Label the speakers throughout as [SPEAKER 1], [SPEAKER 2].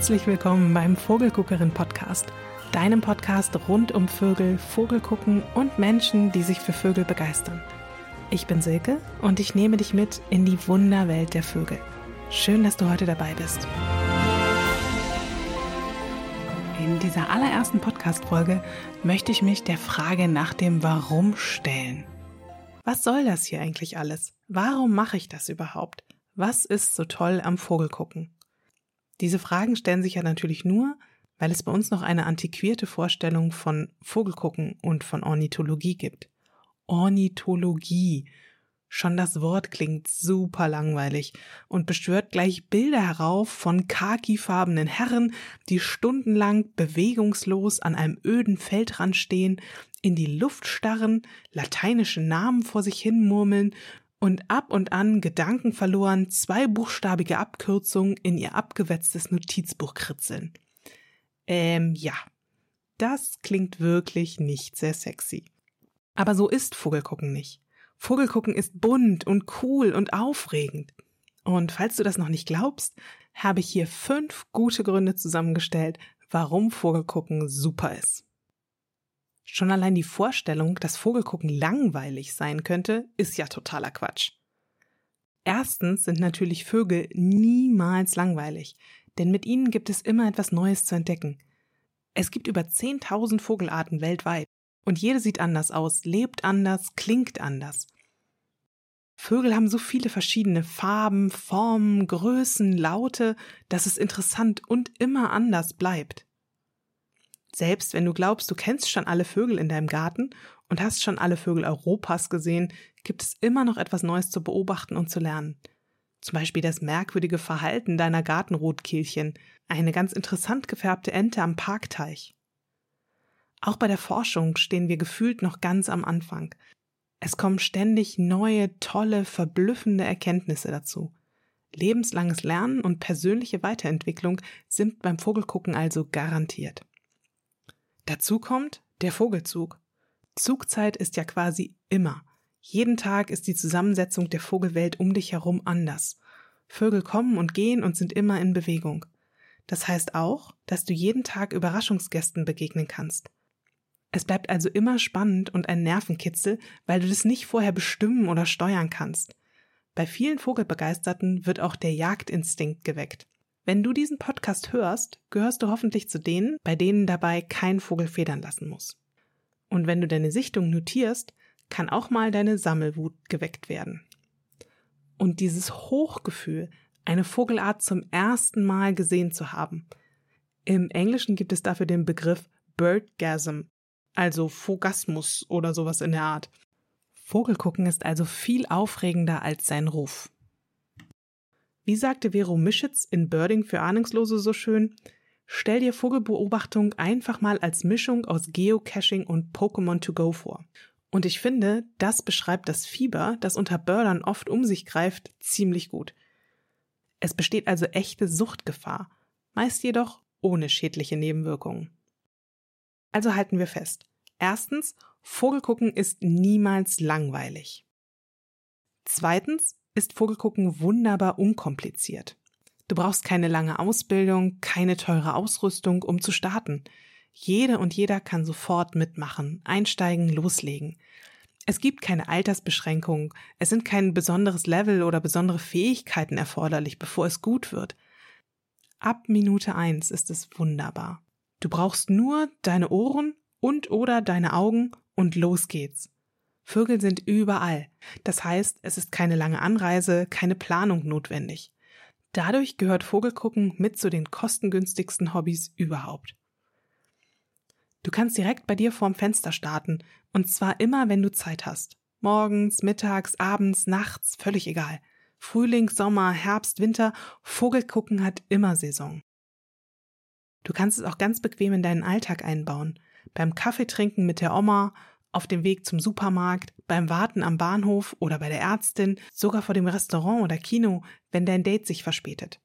[SPEAKER 1] Herzlich willkommen beim Vogelguckerin Podcast, deinem Podcast rund um Vögel, Vogelgucken und Menschen, die sich für Vögel begeistern. Ich bin Silke und ich nehme dich mit in die Wunderwelt der Vögel. Schön, dass du heute dabei bist. In dieser allerersten Podcast-Folge möchte ich mich der Frage nach dem Warum stellen. Was soll das hier eigentlich alles? Warum mache ich das überhaupt? Was ist so toll am Vogelgucken? Diese Fragen stellen sich ja natürlich nur, weil es bei uns noch eine antiquierte Vorstellung von Vogelgucken und von Ornithologie gibt. Ornithologie. Schon das Wort klingt super langweilig und beschwört gleich Bilder herauf von khakifarbenen Herren, die stundenlang bewegungslos an einem öden Feldrand stehen, in die Luft starren, lateinische Namen vor sich hin murmeln und ab und an Gedanken verloren zweibuchstabige Abkürzungen in ihr abgewetztes Notizbuch kritzeln. Ähm, ja. Das klingt wirklich nicht sehr sexy. Aber so ist Vogelgucken nicht. Vogelgucken ist bunt und cool und aufregend. Und falls du das noch nicht glaubst, habe ich hier fünf gute Gründe zusammengestellt, warum Vogelgucken super ist. Schon allein die Vorstellung, dass Vogelgucken langweilig sein könnte, ist ja totaler Quatsch. Erstens sind natürlich Vögel niemals langweilig, denn mit ihnen gibt es immer etwas Neues zu entdecken. Es gibt über 10.000 Vogelarten weltweit und jede sieht anders aus, lebt anders, klingt anders. Vögel haben so viele verschiedene Farben, Formen, Größen, Laute, dass es interessant und immer anders bleibt. Selbst wenn du glaubst, du kennst schon alle Vögel in deinem Garten und hast schon alle Vögel Europas gesehen, gibt es immer noch etwas Neues zu beobachten und zu lernen. Zum Beispiel das merkwürdige Verhalten deiner Gartenrotkehlchen, eine ganz interessant gefärbte Ente am Parkteich. Auch bei der Forschung stehen wir gefühlt noch ganz am Anfang. Es kommen ständig neue, tolle, verblüffende Erkenntnisse dazu. Lebenslanges Lernen und persönliche Weiterentwicklung sind beim Vogelgucken also garantiert. Dazu kommt der Vogelzug. Zugzeit ist ja quasi immer. Jeden Tag ist die Zusammensetzung der Vogelwelt um dich herum anders. Vögel kommen und gehen und sind immer in Bewegung. Das heißt auch, dass du jeden Tag Überraschungsgästen begegnen kannst. Es bleibt also immer spannend und ein Nervenkitzel, weil du das nicht vorher bestimmen oder steuern kannst. Bei vielen Vogelbegeisterten wird auch der Jagdinstinkt geweckt. Wenn du diesen Podcast hörst, gehörst du hoffentlich zu denen, bei denen dabei kein Vogel federn lassen muss. Und wenn du deine Sichtung notierst, kann auch mal deine Sammelwut geweckt werden. Und dieses Hochgefühl, eine Vogelart zum ersten Mal gesehen zu haben. Im Englischen gibt es dafür den Begriff Birdgasm, also Vogasmus oder sowas in der Art. Vogelgucken ist also viel aufregender als sein Ruf. Wie sagte Vero Mischitz in Birding für Ahnungslose so schön, stell dir Vogelbeobachtung einfach mal als Mischung aus Geocaching und Pokémon to go vor. Und ich finde, das beschreibt das Fieber, das unter Birdern oft um sich greift, ziemlich gut. Es besteht also echte Suchtgefahr, meist jedoch ohne schädliche Nebenwirkungen. Also halten wir fest. Erstens, Vogelgucken ist niemals langweilig. Zweitens, ist Vogelgucken wunderbar unkompliziert. Du brauchst keine lange Ausbildung, keine teure Ausrüstung, um zu starten. Jede und jeder kann sofort mitmachen, einsteigen, loslegen. Es gibt keine Altersbeschränkung, es sind kein besonderes Level oder besondere Fähigkeiten erforderlich, bevor es gut wird. Ab Minute eins ist es wunderbar. Du brauchst nur deine Ohren und oder deine Augen und los geht's. Vögel sind überall. Das heißt, es ist keine lange Anreise, keine Planung notwendig. Dadurch gehört Vogelgucken mit zu den kostengünstigsten Hobbys überhaupt. Du kannst direkt bei dir vorm Fenster starten, und zwar immer, wenn du Zeit hast. Morgens, mittags, abends, nachts, völlig egal. Frühling, Sommer, Herbst, Winter, Vogelgucken hat immer Saison. Du kannst es auch ganz bequem in deinen Alltag einbauen. Beim Kaffeetrinken mit der Oma auf dem Weg zum Supermarkt, beim Warten am Bahnhof oder bei der Ärztin, sogar vor dem Restaurant oder Kino, wenn dein Date sich verspätet.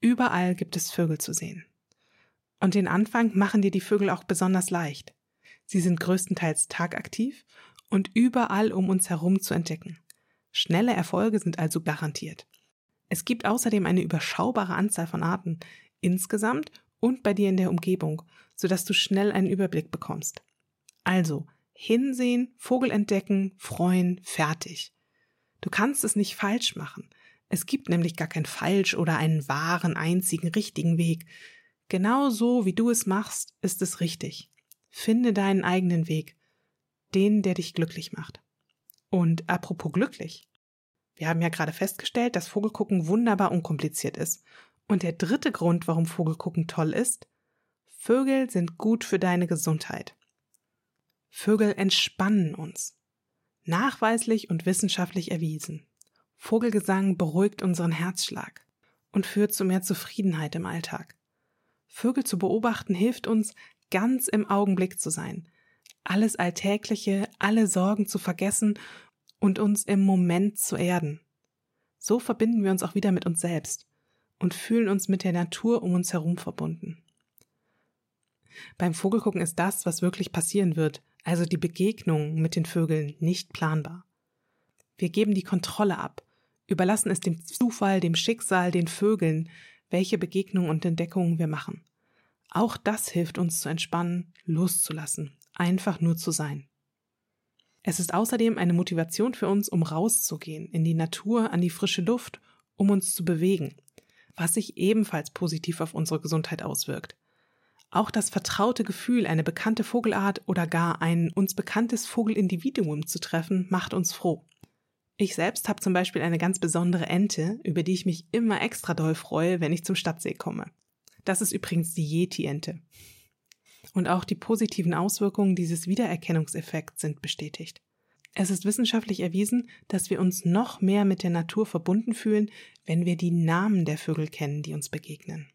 [SPEAKER 1] Überall gibt es Vögel zu sehen. Und den Anfang machen dir die Vögel auch besonders leicht. Sie sind größtenteils tagaktiv und überall um uns herum zu entdecken. Schnelle Erfolge sind also garantiert. Es gibt außerdem eine überschaubare Anzahl von Arten. insgesamt und bei dir in der Umgebung, sodass du schnell einen Überblick bekommst. Also, hinsehen, Vogel entdecken, freuen, fertig. Du kannst es nicht falsch machen. Es gibt nämlich gar kein falsch oder einen wahren, einzigen, richtigen Weg. Genau so, wie du es machst, ist es richtig. Finde deinen eigenen Weg. Den, der dich glücklich macht. Und apropos glücklich. Wir haben ja gerade festgestellt, dass Vogelgucken wunderbar unkompliziert ist. Und der dritte Grund, warum Vogelgucken toll ist, Vögel sind gut für deine Gesundheit. Vögel entspannen uns. Nachweislich und wissenschaftlich erwiesen. Vogelgesang beruhigt unseren Herzschlag und führt zu mehr Zufriedenheit im Alltag. Vögel zu beobachten hilft uns, ganz im Augenblick zu sein, alles Alltägliche, alle Sorgen zu vergessen und uns im Moment zu erden. So verbinden wir uns auch wieder mit uns selbst und fühlen uns mit der Natur um uns herum verbunden. Beim Vogelgucken ist das, was wirklich passieren wird, also die Begegnung mit den Vögeln, nicht planbar. Wir geben die Kontrolle ab, überlassen es dem Zufall, dem Schicksal, den Vögeln, welche Begegnungen und Entdeckungen wir machen. Auch das hilft uns zu entspannen, loszulassen, einfach nur zu sein. Es ist außerdem eine Motivation für uns, um rauszugehen, in die Natur, an die frische Luft, um uns zu bewegen, was sich ebenfalls positiv auf unsere Gesundheit auswirkt. Auch das vertraute Gefühl, eine bekannte Vogelart oder gar ein uns bekanntes Vogelindividuum zu treffen, macht uns froh. Ich selbst habe zum Beispiel eine ganz besondere Ente, über die ich mich immer extra doll freue, wenn ich zum Stadtsee komme. Das ist übrigens die Yeti-Ente. Und auch die positiven Auswirkungen dieses Wiedererkennungseffekts sind bestätigt. Es ist wissenschaftlich erwiesen, dass wir uns noch mehr mit der Natur verbunden fühlen, wenn wir die Namen der Vögel kennen, die uns begegnen.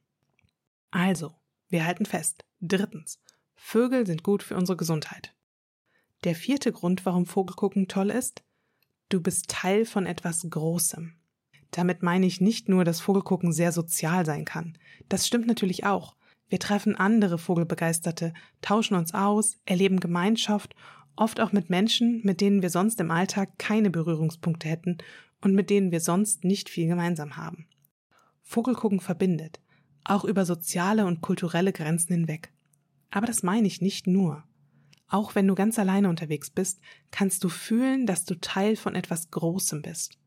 [SPEAKER 1] Also, wir halten fest. Drittens. Vögel sind gut für unsere Gesundheit. Der vierte Grund, warum Vogelgucken toll ist, du bist Teil von etwas Großem. Damit meine ich nicht nur, dass Vogelgucken sehr sozial sein kann. Das stimmt natürlich auch. Wir treffen andere Vogelbegeisterte, tauschen uns aus, erleben Gemeinschaft, oft auch mit Menschen, mit denen wir sonst im Alltag keine Berührungspunkte hätten und mit denen wir sonst nicht viel gemeinsam haben. Vogelgucken verbindet auch über soziale und kulturelle Grenzen hinweg. Aber das meine ich nicht nur. Auch wenn du ganz alleine unterwegs bist, kannst du fühlen, dass du Teil von etwas Großem bist.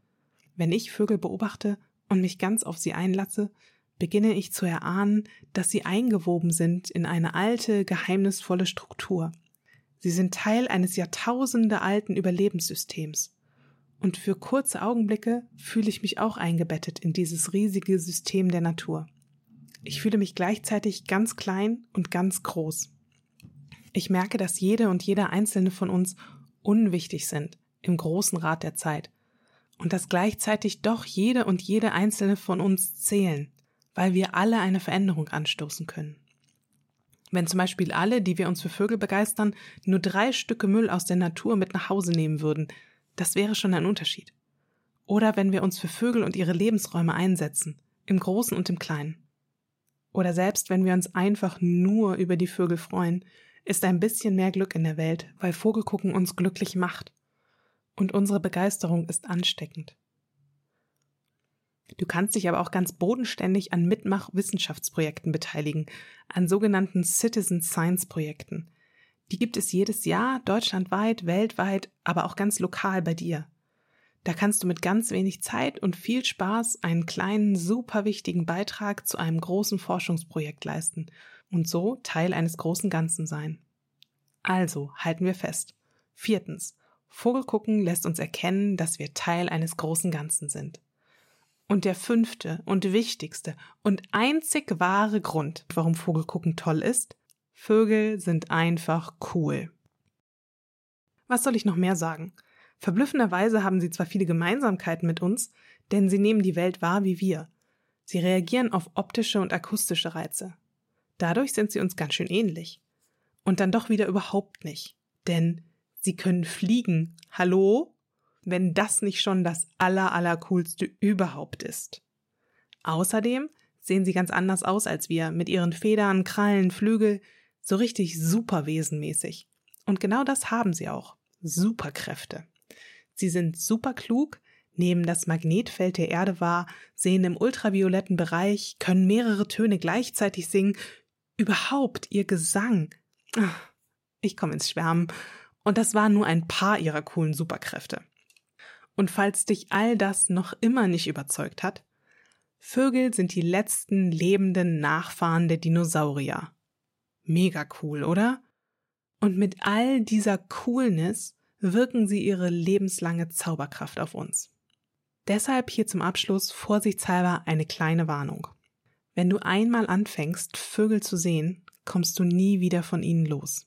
[SPEAKER 1] Wenn ich Vögel beobachte und mich ganz auf sie einlasse, beginne ich zu erahnen, dass sie eingewoben sind in eine alte, geheimnisvolle Struktur. Sie sind Teil eines Jahrtausende alten Überlebenssystems. Und für kurze Augenblicke fühle ich mich auch eingebettet in dieses riesige System der Natur. Ich fühle mich gleichzeitig ganz klein und ganz groß. Ich merke, dass jede und jeder einzelne von uns unwichtig sind im großen Rat der Zeit und dass gleichzeitig doch jede und jede einzelne von uns zählen, weil wir alle eine Veränderung anstoßen können. Wenn zum Beispiel alle, die wir uns für Vögel begeistern, nur drei Stücke Müll aus der Natur mit nach Hause nehmen würden, das wäre schon ein Unterschied. Oder wenn wir uns für Vögel und ihre Lebensräume einsetzen, im Großen und im Kleinen. Oder selbst wenn wir uns einfach nur über die Vögel freuen, ist ein bisschen mehr Glück in der Welt, weil Vogelgucken uns glücklich macht. Und unsere Begeisterung ist ansteckend. Du kannst dich aber auch ganz bodenständig an Mitmach-Wissenschaftsprojekten beteiligen, an sogenannten Citizen Science Projekten. Die gibt es jedes Jahr, deutschlandweit, weltweit, aber auch ganz lokal bei dir. Da kannst du mit ganz wenig Zeit und viel Spaß einen kleinen, super wichtigen Beitrag zu einem großen Forschungsprojekt leisten und so Teil eines großen Ganzen sein. Also halten wir fest. Viertens. Vogelgucken lässt uns erkennen, dass wir Teil eines großen Ganzen sind. Und der fünfte und wichtigste und einzig wahre Grund, warum Vogelgucken toll ist, Vögel sind einfach cool. Was soll ich noch mehr sagen? Verblüffenderweise haben sie zwar viele Gemeinsamkeiten mit uns, denn sie nehmen die Welt wahr wie wir. Sie reagieren auf optische und akustische Reize. Dadurch sind sie uns ganz schön ähnlich. Und dann doch wieder überhaupt nicht. Denn sie können fliegen. Hallo? Wenn das nicht schon das aller, aller coolste überhaupt ist. Außerdem sehen sie ganz anders aus als wir, mit ihren Federn, Krallen, Flügel, so richtig superwesenmäßig. Und genau das haben sie auch. Superkräfte. Sie sind super klug, nehmen das Magnetfeld der Erde wahr, sehen im ultravioletten Bereich, können mehrere Töne gleichzeitig singen, überhaupt ihr Gesang. Ich komme ins Schwärmen. Und das waren nur ein paar ihrer coolen Superkräfte. Und falls dich all das noch immer nicht überzeugt hat, Vögel sind die letzten lebenden Nachfahren der Dinosaurier. Mega cool, oder? Und mit all dieser Coolness wirken sie ihre lebenslange Zauberkraft auf uns. Deshalb hier zum Abschluss vorsichtshalber eine kleine Warnung. Wenn du einmal anfängst, Vögel zu sehen, kommst du nie wieder von ihnen los.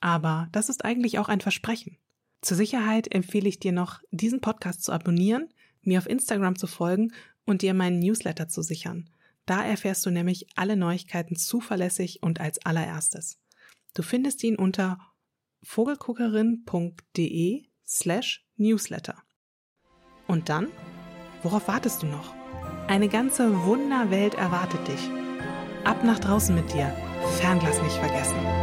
[SPEAKER 1] Aber das ist eigentlich auch ein Versprechen. Zur Sicherheit empfehle ich dir noch, diesen Podcast zu abonnieren, mir auf Instagram zu folgen und dir meinen Newsletter zu sichern. Da erfährst du nämlich alle Neuigkeiten zuverlässig und als allererstes. Du findest ihn unter vogelguckerin.de slash newsletter. Und dann? Worauf wartest du noch? Eine ganze Wunderwelt erwartet dich. Ab nach draußen mit dir. Fernglas nicht vergessen.